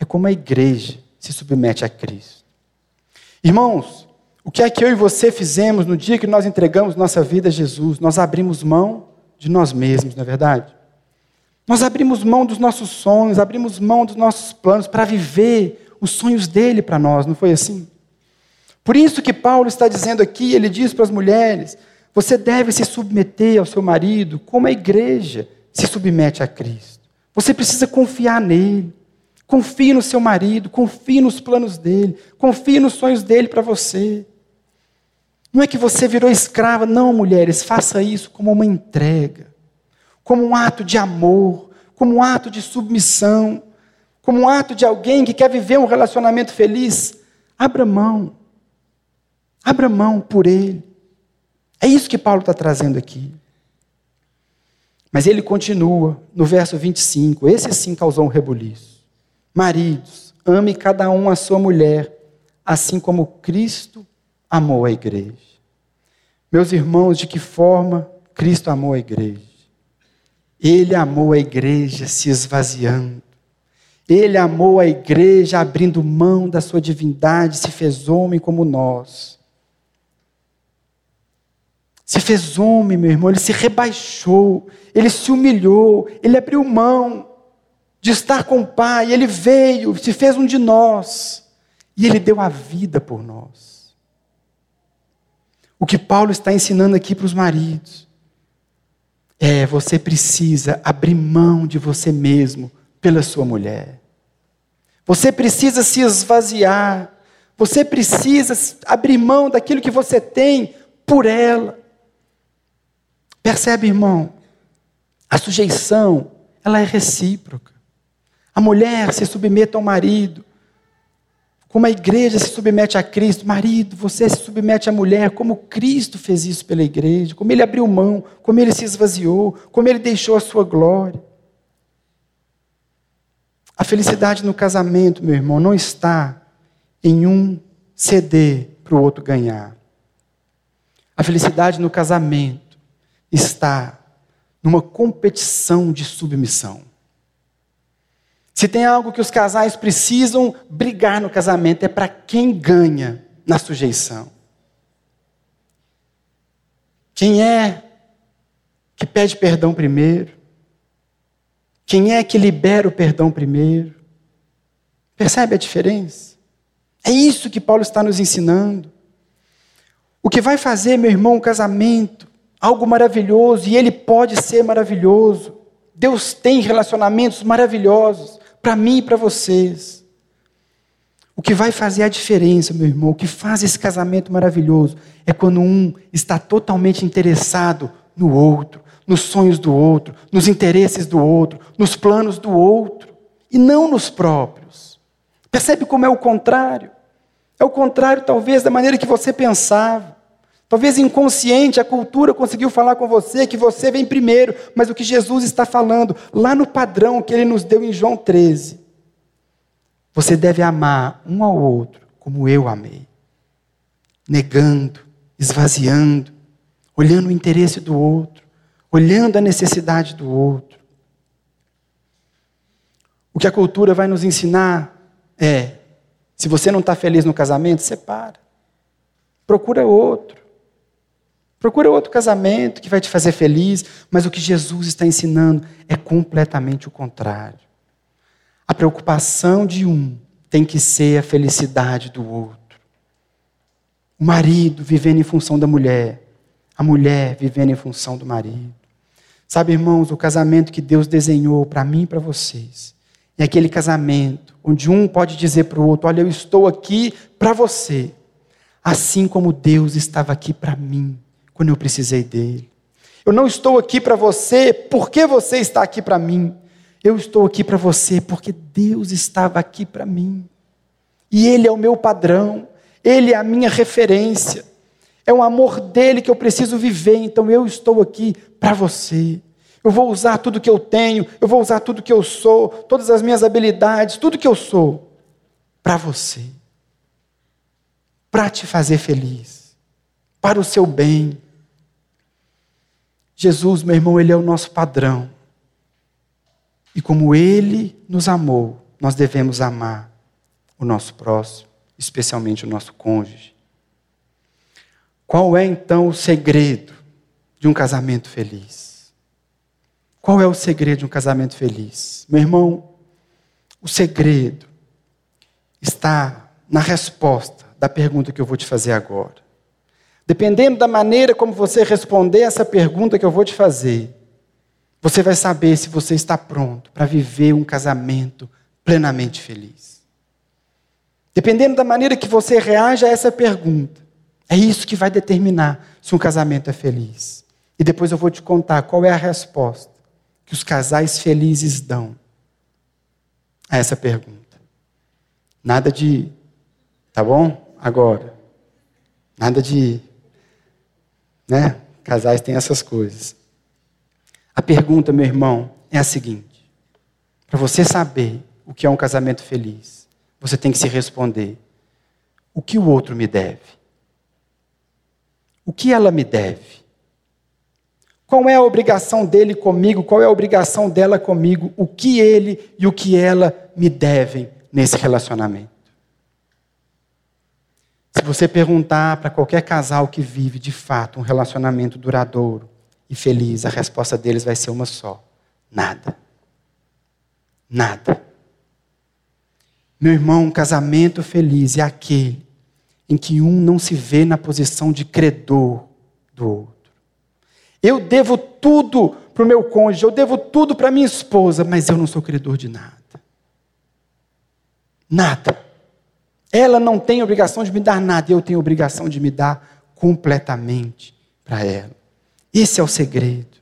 é como a igreja se submete a Cristo. Irmãos, o que é que eu e você fizemos no dia que nós entregamos nossa vida a Jesus? Nós abrimos mão de nós mesmos, não é verdade? Nós abrimos mão dos nossos sonhos, abrimos mão dos nossos planos para viver os sonhos dele para nós, não foi assim? Por isso que Paulo está dizendo aqui, ele diz para as mulheres: você deve se submeter ao seu marido como a igreja se submete a Cristo. Você precisa confiar nele. Confie no seu marido, confie nos planos dele, confie nos sonhos dele para você. Não é que você virou escrava, não, mulheres, faça isso como uma entrega como um ato de amor, como um ato de submissão, como um ato de alguém que quer viver um relacionamento feliz, abra mão. Abra mão por ele. É isso que Paulo está trazendo aqui. Mas ele continua no verso 25, esse sim causou um rebuliço. Maridos, ame cada um a sua mulher, assim como Cristo amou a igreja. Meus irmãos, de que forma Cristo amou a igreja? Ele amou a igreja se esvaziando. Ele amou a igreja abrindo mão da sua divindade, se fez homem como nós. Se fez homem, meu irmão, ele se rebaixou, ele se humilhou, ele abriu mão de estar com o Pai, ele veio, se fez um de nós, e ele deu a vida por nós. O que Paulo está ensinando aqui para os maridos é, você precisa abrir mão de você mesmo pela sua mulher. Você precisa se esvaziar. Você precisa abrir mão daquilo que você tem por ela. Percebe, irmão? A sujeição, ela é recíproca. A mulher se submete ao marido. Como a igreja se submete a Cristo, marido, você se submete à mulher, como Cristo fez isso pela igreja, como ele abriu mão, como ele se esvaziou, como ele deixou a sua glória. A felicidade no casamento, meu irmão, não está em um ceder para o outro ganhar. A felicidade no casamento está numa competição de submissão. Se tem algo que os casais precisam brigar no casamento, é para quem ganha na sujeição. Quem é que pede perdão primeiro? Quem é que libera o perdão primeiro? Percebe a diferença? É isso que Paulo está nos ensinando. O que vai fazer, meu irmão, um casamento, algo maravilhoso, e ele pode ser maravilhoso. Deus tem relacionamentos maravilhosos para mim e para vocês. O que vai fazer a diferença, meu irmão, o que faz esse casamento maravilhoso, é quando um está totalmente interessado no outro, nos sonhos do outro, nos interesses do outro, nos planos do outro, e não nos próprios. Percebe como é o contrário? É o contrário, talvez, da maneira que você pensava. Talvez inconsciente, a cultura conseguiu falar com você que você vem primeiro, mas o que Jesus está falando, lá no padrão que ele nos deu em João 13, você deve amar um ao outro como eu amei, negando, esvaziando, olhando o interesse do outro, olhando a necessidade do outro. O que a cultura vai nos ensinar é: se você não está feliz no casamento, separa, procura outro. Procura outro casamento que vai te fazer feliz, mas o que Jesus está ensinando é completamente o contrário. A preocupação de um tem que ser a felicidade do outro. O marido vivendo em função da mulher, A mulher vivendo em função do marido. Sabe, irmãos, o casamento que Deus desenhou para mim e para vocês é aquele casamento onde um pode dizer para o outro: Olha, eu estou aqui para você, assim como Deus estava aqui para mim quando eu precisei dele. Eu não estou aqui para você porque você está aqui para mim. Eu estou aqui para você porque Deus estava aqui para mim. E Ele é o meu padrão, Ele é a minha referência. É o amor dele que eu preciso viver, então eu estou aqui para você. Eu vou usar tudo que eu tenho, eu vou usar tudo que eu sou, todas as minhas habilidades, tudo que eu sou, para você. Para te fazer feliz, para o seu bem. Jesus, meu irmão, ele é o nosso padrão. E como ele nos amou, nós devemos amar o nosso próximo, especialmente o nosso cônjuge. Qual é então o segredo de um casamento feliz? Qual é o segredo de um casamento feliz? Meu irmão, o segredo está na resposta da pergunta que eu vou te fazer agora. Dependendo da maneira como você responder essa pergunta que eu vou te fazer, você vai saber se você está pronto para viver um casamento plenamente feliz. Dependendo da maneira que você reage a essa pergunta, é isso que vai determinar se um casamento é feliz. E depois eu vou te contar qual é a resposta que os casais felizes dão a essa pergunta. Nada de, tá bom? Agora. Nada de, né? Casais têm essas coisas. A pergunta, meu irmão, é a seguinte: para você saber o que é um casamento feliz, você tem que se responder: o que o outro me deve? O que ela me deve? Qual é a obrigação dele comigo? Qual é a obrigação dela comigo? O que ele e o que ela me devem nesse relacionamento? Você perguntar para qualquer casal que vive de fato um relacionamento duradouro e feliz, a resposta deles vai ser uma só: nada. Nada. Meu irmão, um casamento feliz é aquele em que um não se vê na posição de credor do outro. Eu devo tudo para o meu cônjuge, eu devo tudo para minha esposa, mas eu não sou credor de nada. Nada. Ela não tem obrigação de me dar nada, eu tenho obrigação de me dar completamente para ela. Esse é o segredo.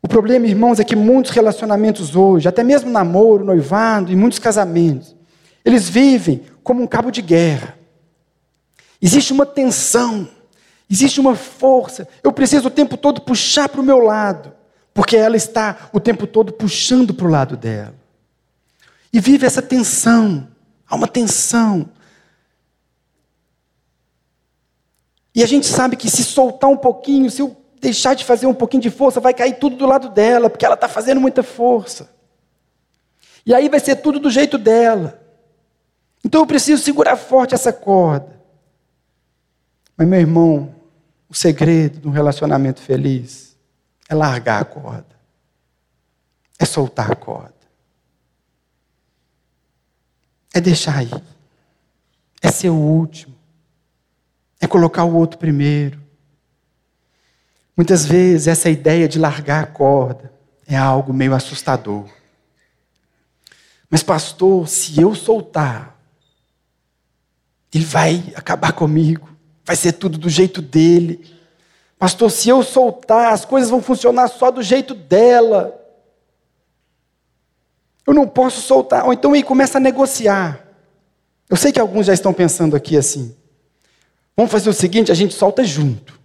O problema, irmãos, é que muitos relacionamentos hoje, até mesmo namoro, noivado e muitos casamentos, eles vivem como um cabo de guerra. Existe uma tensão, existe uma força. Eu preciso o tempo todo puxar para o meu lado, porque ela está o tempo todo puxando para o lado dela. E vive essa tensão, há uma tensão. E a gente sabe que se soltar um pouquinho, se eu deixar de fazer um pouquinho de força, vai cair tudo do lado dela, porque ela está fazendo muita força. E aí vai ser tudo do jeito dela. Então eu preciso segurar forte essa corda. Mas, meu irmão, o segredo de um relacionamento feliz é largar a corda, é soltar a corda, é deixar ir, é ser o último, é colocar o outro primeiro. Muitas vezes essa ideia de largar a corda é algo meio assustador. Mas, pastor, se eu soltar, ele vai acabar comigo, vai ser tudo do jeito dele. Pastor, se eu soltar, as coisas vão funcionar só do jeito dela. Eu não posso soltar. Ou então ele começa a negociar. Eu sei que alguns já estão pensando aqui assim. Vamos fazer o seguinte: a gente solta junto.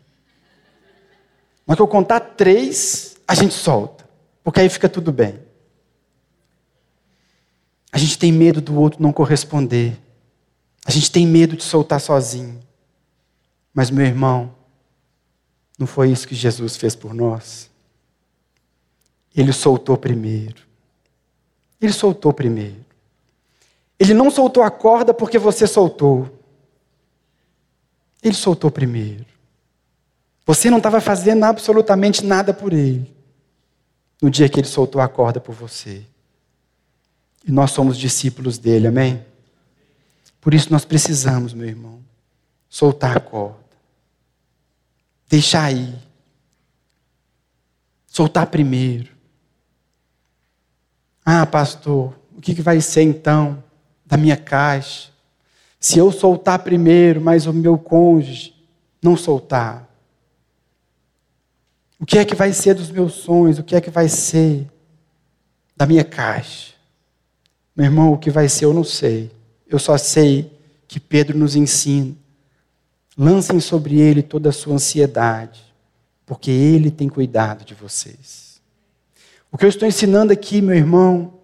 Mas que eu contar três, a gente solta. Porque aí fica tudo bem. A gente tem medo do outro não corresponder. A gente tem medo de soltar sozinho. Mas, meu irmão, não foi isso que Jesus fez por nós. Ele soltou primeiro. Ele soltou primeiro. Ele não soltou a corda porque você soltou. Ele soltou primeiro. Você não estava fazendo absolutamente nada por ele. No dia que ele soltou a corda por você. E nós somos discípulos dele, amém? Por isso nós precisamos, meu irmão, soltar a corda. deixar ir, soltar primeiro. Ah, pastor, o que vai ser então da minha caixa? Se eu soltar primeiro, mas o meu cônjuge não soltar. O que é que vai ser dos meus sonhos? O que é que vai ser da minha caixa? Meu irmão, o que vai ser eu não sei. Eu só sei que Pedro nos ensina. Lancem sobre ele toda a sua ansiedade, porque ele tem cuidado de vocês. O que eu estou ensinando aqui, meu irmão,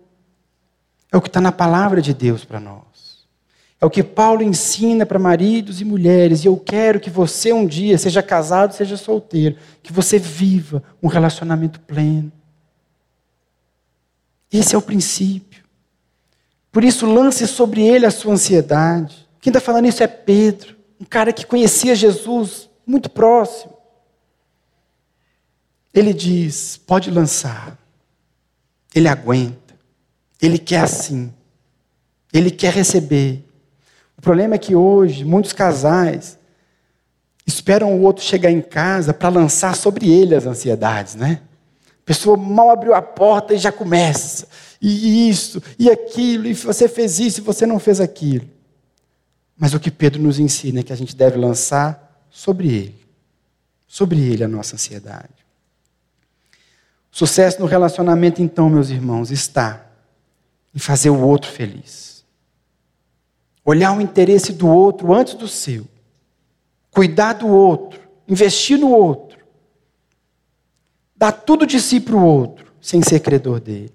é o que está na palavra de Deus para nós. É o que Paulo ensina para maridos e mulheres, e eu quero que você um dia, seja casado, seja solteiro, que você viva um relacionamento pleno. Esse é o princípio. Por isso, lance sobre ele a sua ansiedade. Quem está falando isso é Pedro, um cara que conhecia Jesus muito próximo. Ele diz: pode lançar. Ele aguenta. Ele quer assim. Ele quer receber. O problema é que hoje muitos casais esperam o outro chegar em casa para lançar sobre ele as ansiedades, né? A pessoa mal abriu a porta e já começa. E isso, e aquilo, e você fez isso e você não fez aquilo. Mas o que Pedro nos ensina é que a gente deve lançar sobre ele. Sobre ele a nossa ansiedade. Sucesso no relacionamento, então, meus irmãos, está em fazer o outro feliz. Olhar o interesse do outro antes do seu. Cuidar do outro. Investir no outro. Dar tudo de si para o outro, sem ser credor dele.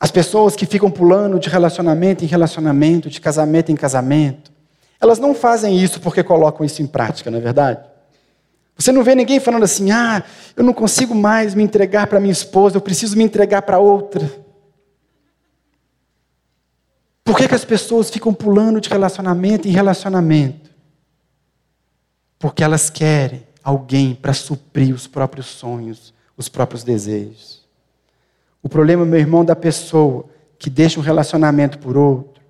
As pessoas que ficam pulando de relacionamento em relacionamento, de casamento em casamento, elas não fazem isso porque colocam isso em prática, não é verdade? Você não vê ninguém falando assim: ah, eu não consigo mais me entregar para minha esposa, eu preciso me entregar para outra. Por que, que as pessoas ficam pulando de relacionamento em relacionamento? Porque elas querem alguém para suprir os próprios sonhos, os próprios desejos. O problema, meu irmão, da pessoa que deixa um relacionamento por outro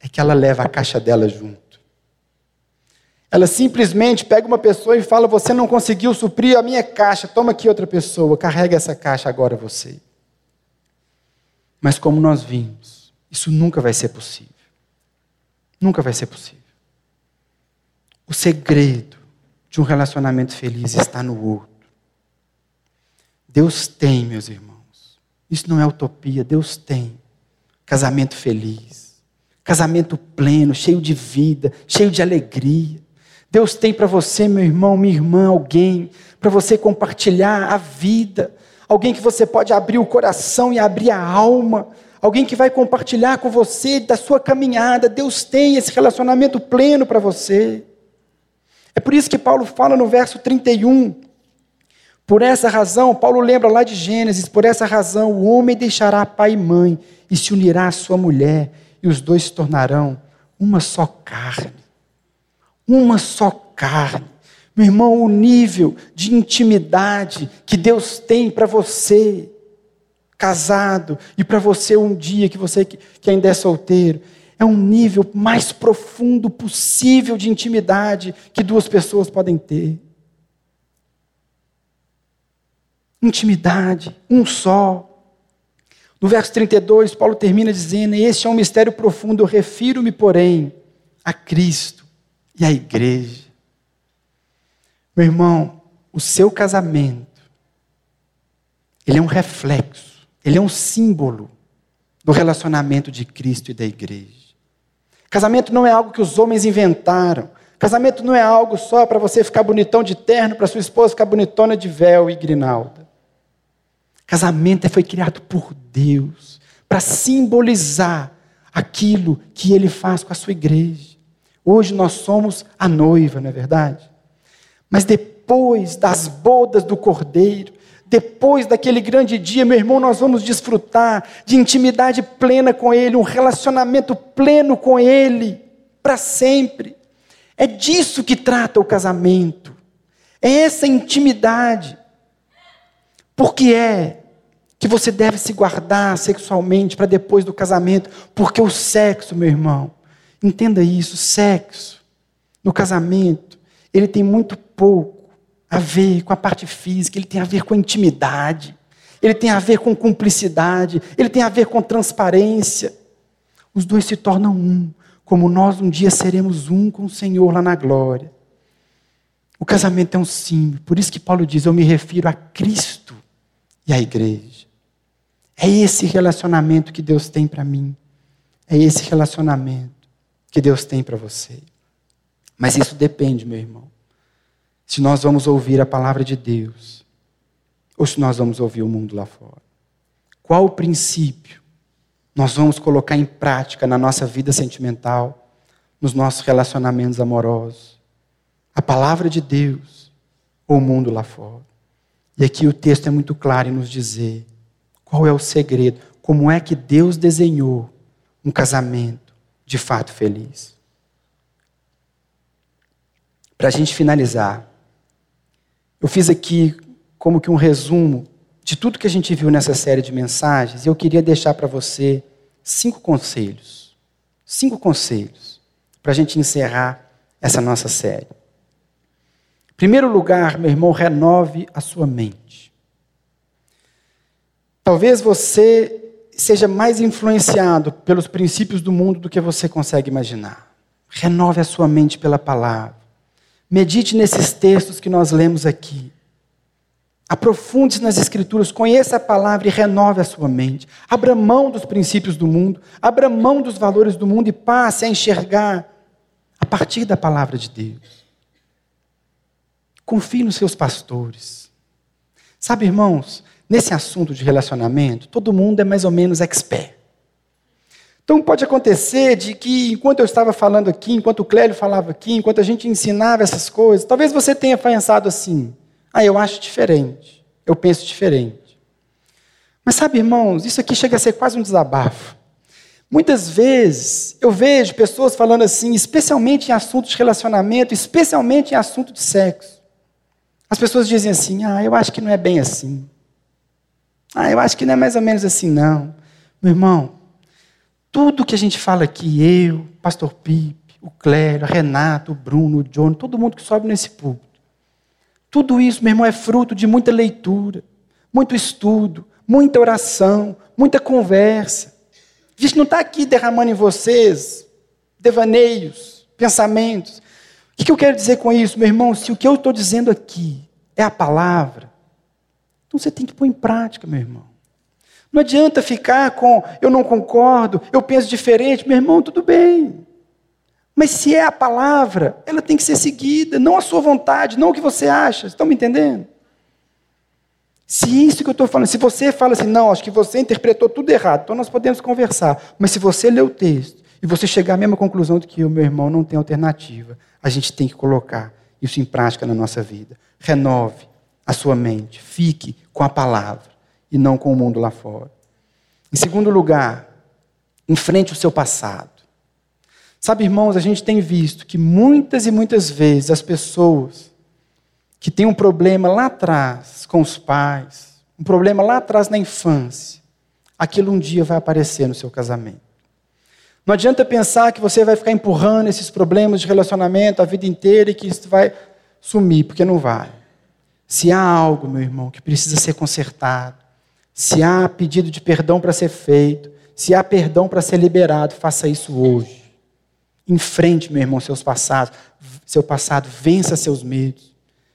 é que ela leva a caixa dela junto. Ela simplesmente pega uma pessoa e fala: Você não conseguiu suprir a minha caixa, toma aqui outra pessoa, carrega essa caixa agora você. Mas como nós vimos, isso nunca vai ser possível. Nunca vai ser possível. O segredo de um relacionamento feliz está no outro. Deus tem, meus irmãos. Isso não é utopia, Deus tem. Casamento feliz. Casamento pleno, cheio de vida, cheio de alegria. Deus tem para você, meu irmão, minha irmã, alguém para você compartilhar a vida, alguém que você pode abrir o coração e abrir a alma alguém que vai compartilhar com você da sua caminhada. Deus tem esse relacionamento pleno para você. É por isso que Paulo fala no verso 31. Por essa razão, Paulo lembra lá de Gênesis: por essa razão o homem deixará pai e mãe e se unirá à sua mulher, e os dois se tornarão uma só carne. Uma só carne. Meu irmão, o nível de intimidade que Deus tem para você casado, e para você um dia que você que ainda é solteiro. É um nível mais profundo possível de intimidade que duas pessoas podem ter. Intimidade, um só. No verso 32, Paulo termina dizendo: Este é um mistério profundo, eu refiro-me, porém, a Cristo e à igreja. Meu irmão, o seu casamento, ele é um reflexo ele é um símbolo do relacionamento de Cristo e da igreja. Casamento não é algo que os homens inventaram. Casamento não é algo só para você ficar bonitão de terno, para sua esposa ficar bonitona de véu e grinalda. Casamento foi criado por Deus para simbolizar aquilo que ele faz com a sua igreja. Hoje nós somos a noiva, não é verdade? Mas depois das bodas do cordeiro, depois daquele grande dia, meu irmão, nós vamos desfrutar de intimidade plena com Ele, um relacionamento pleno com Ele, para sempre. É disso que trata o casamento. É essa intimidade. Porque é que você deve se guardar sexualmente para depois do casamento, porque o sexo, meu irmão, entenda isso, sexo no casamento, ele tem muito pouco a ver com a parte física, ele tem a ver com a intimidade, ele tem a ver com cumplicidade, ele tem a ver com transparência. Os dois se tornam um, como nós um dia seremos um com o Senhor lá na glória. O casamento é um símbolo, por isso que Paulo diz: Eu me refiro a Cristo e à igreja. É esse relacionamento que Deus tem para mim. É esse relacionamento que Deus tem para você. Mas isso depende, meu irmão. Se nós vamos ouvir a palavra de Deus ou se nós vamos ouvir o mundo lá fora. Qual o princípio nós vamos colocar em prática na nossa vida sentimental, nos nossos relacionamentos amorosos? A palavra de Deus ou o mundo lá fora? E aqui o texto é muito claro em nos dizer qual é o segredo, como é que Deus desenhou um casamento de fato feliz. Para a gente finalizar, eu fiz aqui como que um resumo de tudo que a gente viu nessa série de mensagens e eu queria deixar para você cinco conselhos. Cinco conselhos para a gente encerrar essa nossa série. Em primeiro lugar, meu irmão, renove a sua mente. Talvez você seja mais influenciado pelos princípios do mundo do que você consegue imaginar. Renove a sua mente pela palavra. Medite nesses textos que nós lemos aqui. Aprofunde-se nas Escrituras, conheça a palavra e renove a sua mente. Abra mão dos princípios do mundo, abra mão dos valores do mundo e passe a enxergar a partir da palavra de Deus. Confie nos seus pastores. Sabe, irmãos, nesse assunto de relacionamento, todo mundo é mais ou menos expert. Então pode acontecer de que enquanto eu estava falando aqui, enquanto o Clélio falava aqui, enquanto a gente ensinava essas coisas, talvez você tenha pensado assim: "Ah, eu acho diferente. Eu penso diferente". Mas sabe, irmãos, isso aqui chega a ser quase um desabafo. Muitas vezes eu vejo pessoas falando assim, especialmente em assuntos de relacionamento, especialmente em assunto de sexo. As pessoas dizem assim: "Ah, eu acho que não é bem assim". Ah, eu acho que não é mais ou menos assim, não. Meu irmão, tudo que a gente fala aqui, eu, pastor Pipe, o Clério, a Renato, o Bruno, o John, todo mundo que sobe nesse púlpito. Tudo isso, meu irmão, é fruto de muita leitura, muito estudo, muita oração, muita conversa. A gente não está aqui derramando em vocês devaneios, pensamentos. O que eu quero dizer com isso, meu irmão? Se o que eu estou dizendo aqui é a palavra, então você tem que pôr em prática, meu irmão. Não adianta ficar com eu não concordo, eu penso diferente, meu irmão, tudo bem. Mas se é a palavra, ela tem que ser seguida, não a sua vontade, não o que você acha. Estão me entendendo? Se isso que eu estou falando, se você fala assim, não, acho que você interpretou tudo errado, então nós podemos conversar. Mas se você ler o texto e você chegar à mesma conclusão de que o meu irmão não tem alternativa, a gente tem que colocar isso em prática na nossa vida. Renove a sua mente, fique com a palavra e não com o mundo lá fora. Em segundo lugar, enfrente o seu passado. Sabe, irmãos, a gente tem visto que muitas e muitas vezes as pessoas que têm um problema lá atrás com os pais, um problema lá atrás na infância, aquilo um dia vai aparecer no seu casamento. Não adianta pensar que você vai ficar empurrando esses problemas de relacionamento a vida inteira e que isso vai sumir, porque não vai. Se há algo, meu irmão, que precisa ser consertado, se há pedido de perdão para ser feito, se há perdão para ser liberado, faça isso hoje. Enfrente, meu irmão, seus passados, seu passado, vença seus medos,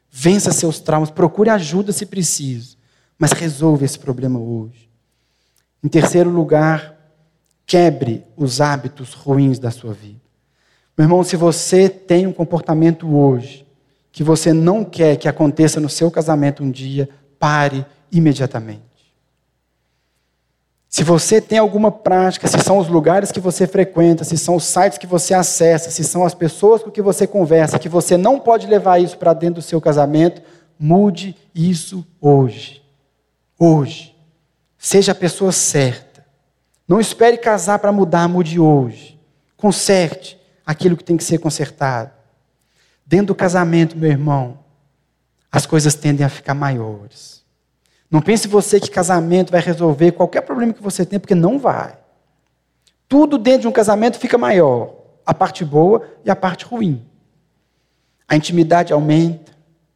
vença seus traumas, procure ajuda se preciso, mas resolva esse problema hoje. Em terceiro lugar, quebre os hábitos ruins da sua vida. Meu irmão, se você tem um comportamento hoje que você não quer que aconteça no seu casamento um dia, pare imediatamente. Se você tem alguma prática, se são os lugares que você frequenta, se são os sites que você acessa, se são as pessoas com que você conversa, que você não pode levar isso para dentro do seu casamento, mude isso hoje. Hoje. Seja a pessoa certa. Não espere casar para mudar, mude hoje. Conserte aquilo que tem que ser consertado. Dentro do casamento, meu irmão, as coisas tendem a ficar maiores. Não pense você que casamento vai resolver qualquer problema que você tem, porque não vai. Tudo dentro de um casamento fica maior. A parte boa e a parte ruim. A intimidade aumenta,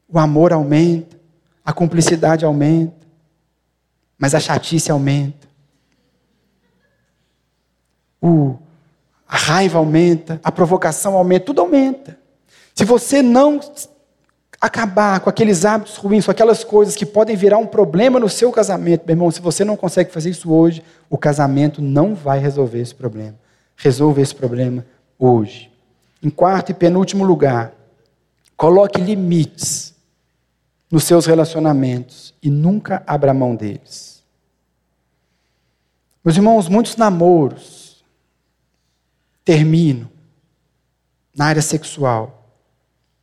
o amor aumenta, a cumplicidade aumenta, mas a chatice aumenta. O, a raiva aumenta, a provocação aumenta, tudo aumenta. Se você não acabar com aqueles hábitos ruins, com aquelas coisas que podem virar um problema no seu casamento, meu irmão, se você não consegue fazer isso hoje, o casamento não vai resolver esse problema. Resolva esse problema hoje. Em quarto e penúltimo lugar, coloque limites nos seus relacionamentos e nunca abra mão deles. Meus irmãos, muitos namoros terminam na área sexual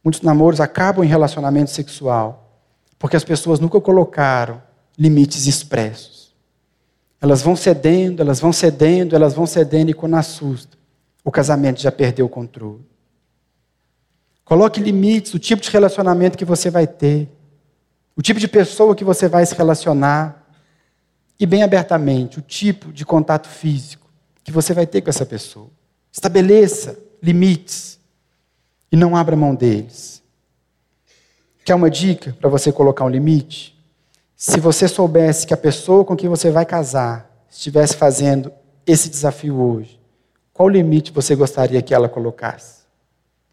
Muitos namoros acabam em relacionamento sexual porque as pessoas nunca colocaram limites expressos. Elas vão cedendo, elas vão cedendo, elas vão cedendo e quando assusta, o casamento já perdeu o controle. Coloque limites, o tipo de relacionamento que você vai ter, o tipo de pessoa que você vai se relacionar e bem abertamente o tipo de contato físico que você vai ter com essa pessoa. Estabeleça limites e não abra mão deles. Quer uma dica para você colocar um limite? Se você soubesse que a pessoa com quem você vai casar estivesse fazendo esse desafio hoje, qual limite você gostaria que ela colocasse?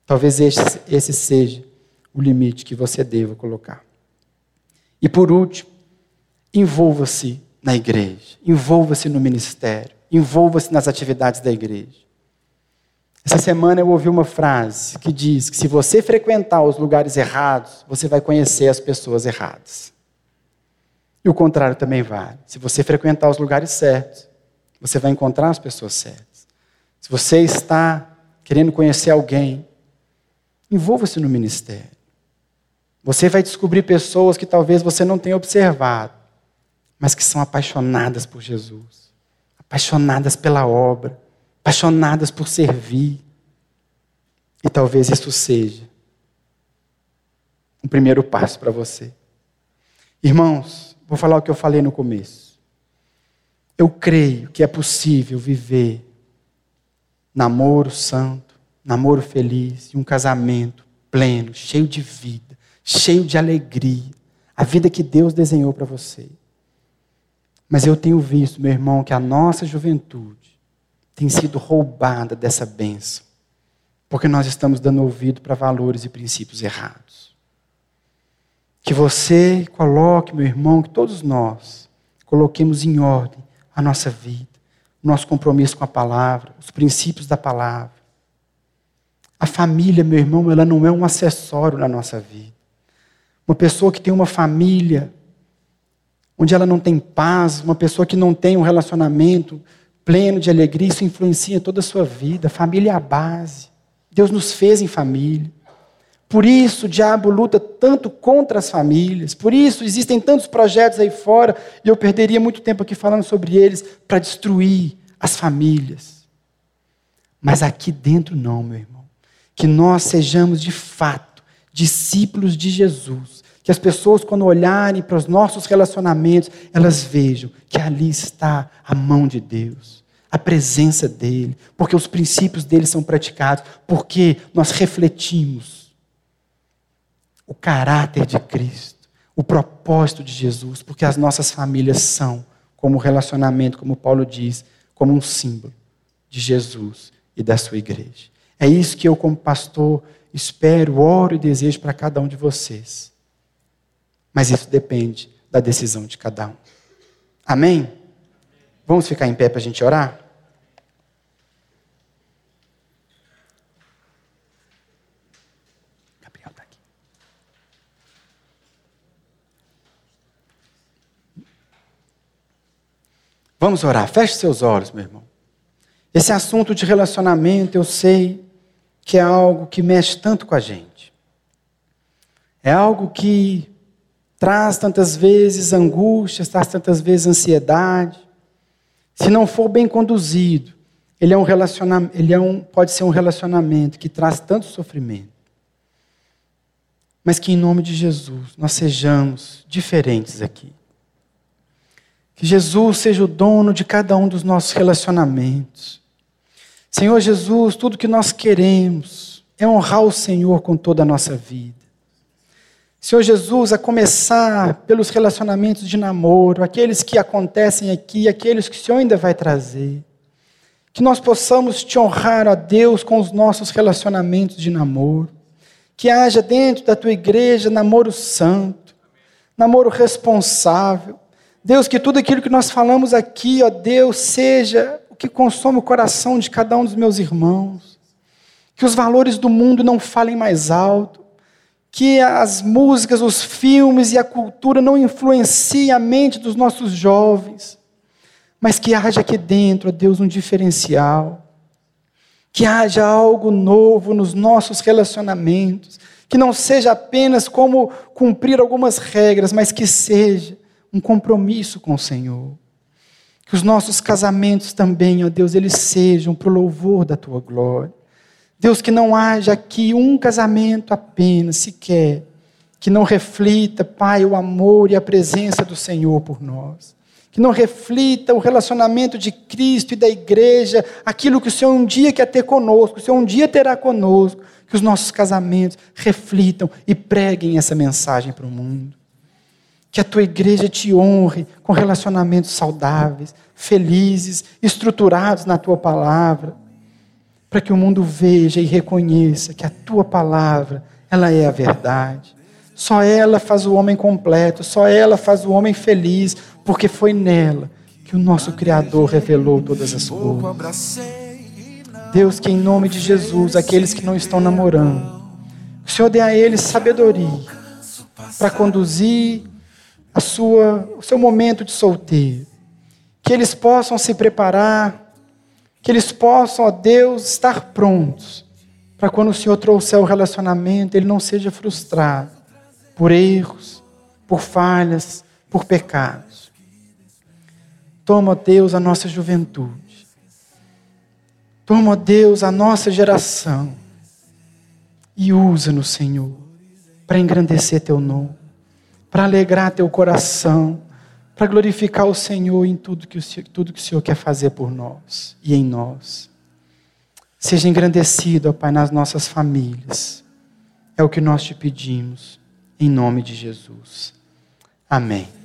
Talvez esse, esse seja o limite que você deva colocar. E por último, envolva-se na igreja, envolva-se no ministério, envolva-se nas atividades da igreja. Essa semana eu ouvi uma frase que diz que se você frequentar os lugares errados, você vai conhecer as pessoas erradas. E o contrário também vale. Se você frequentar os lugares certos, você vai encontrar as pessoas certas. Se você está querendo conhecer alguém, envolva-se no ministério. Você vai descobrir pessoas que talvez você não tenha observado, mas que são apaixonadas por Jesus, apaixonadas pela obra, apaixonadas por servir. E talvez isso seja um primeiro passo para você. Irmãos, vou falar o que eu falei no começo. Eu creio que é possível viver namoro santo, namoro feliz e um casamento pleno, cheio de vida, cheio de alegria, a vida que Deus desenhou para você. Mas eu tenho visto, meu irmão, que a nossa juventude tem sido roubada dessa bênção, porque nós estamos dando ouvido para valores e princípios errados. Que você coloque, meu irmão, que todos nós coloquemos em ordem a nossa vida, o nosso compromisso com a palavra, os princípios da palavra. A família, meu irmão, ela não é um acessório na nossa vida. Uma pessoa que tem uma família onde ela não tem paz, uma pessoa que não tem um relacionamento pleno de alegria, isso influencia toda a sua vida. Família é a base. Deus nos fez em família. Por isso o diabo luta tanto contra as famílias. Por isso existem tantos projetos aí fora, e eu perderia muito tempo aqui falando sobre eles, para destruir as famílias. Mas aqui dentro não, meu irmão. Que nós sejamos de fato discípulos de Jesus. Que as pessoas, quando olharem para os nossos relacionamentos, elas vejam que ali está a mão de Deus, a presença dEle, porque os princípios dele são praticados, porque nós refletimos o caráter de Cristo, o propósito de Jesus, porque as nossas famílias são, como relacionamento, como Paulo diz, como um símbolo de Jesus e da sua igreja. É isso que eu, como pastor, espero, oro e desejo para cada um de vocês. Mas isso depende da decisão de cada um. Amém? Vamos ficar em pé para a gente orar? Gabriel está aqui. Vamos orar. Feche seus olhos, meu irmão. Esse assunto de relacionamento, eu sei que é algo que mexe tanto com a gente. É algo que traz tantas vezes angústias, traz tantas vezes ansiedade. Se não for bem conduzido, ele é um relacionamento, ele é um, pode ser um relacionamento que traz tanto sofrimento. Mas que em nome de Jesus nós sejamos diferentes aqui. Que Jesus seja o dono de cada um dos nossos relacionamentos. Senhor Jesus, tudo que nós queremos é honrar o Senhor com toda a nossa vida. Senhor Jesus, a começar pelos relacionamentos de namoro, aqueles que acontecem aqui, aqueles que o Senhor ainda vai trazer. Que nós possamos te honrar, a Deus, com os nossos relacionamentos de namoro. Que haja dentro da tua igreja namoro santo, namoro responsável. Deus, que tudo aquilo que nós falamos aqui, ó Deus, seja o que consome o coração de cada um dos meus irmãos. Que os valores do mundo não falem mais alto que as músicas, os filmes e a cultura não influenciem a mente dos nossos jovens, mas que haja aqui dentro, ó Deus, um diferencial, que haja algo novo nos nossos relacionamentos, que não seja apenas como cumprir algumas regras, mas que seja um compromisso com o Senhor. Que os nossos casamentos também, ó Deus, eles sejam para o louvor da tua glória. Deus, que não haja aqui um casamento apenas, sequer, que não reflita, Pai, o amor e a presença do Senhor por nós. Que não reflita o relacionamento de Cristo e da igreja, aquilo que o Senhor um dia quer ter conosco, o Senhor um dia terá conosco. Que os nossos casamentos reflitam e preguem essa mensagem para o mundo. Que a tua igreja te honre com relacionamentos saudáveis, felizes, estruturados na tua palavra para que o mundo veja e reconheça que a tua palavra, ela é a verdade. Só ela faz o homem completo, só ela faz o homem feliz, porque foi nela que o nosso Criador revelou todas as coisas. Deus, que em nome de Jesus, aqueles que não estão namorando, o Senhor dê a eles sabedoria para conduzir a sua, o seu momento de solteiro. Que eles possam se preparar que eles possam, ó Deus, estar prontos para quando o Senhor trouxer o relacionamento, ele não seja frustrado por erros, por falhas, por pecados. Toma, ó Deus, a nossa juventude. Toma, ó Deus, a nossa geração e usa-nos, Senhor, para engrandecer teu nome, para alegrar teu coração para glorificar o Senhor em tudo que o, Senhor, tudo que o Senhor quer fazer por nós e em nós. Seja engrandecido, ó Pai, nas nossas famílias. É o que nós te pedimos, em nome de Jesus. Amém.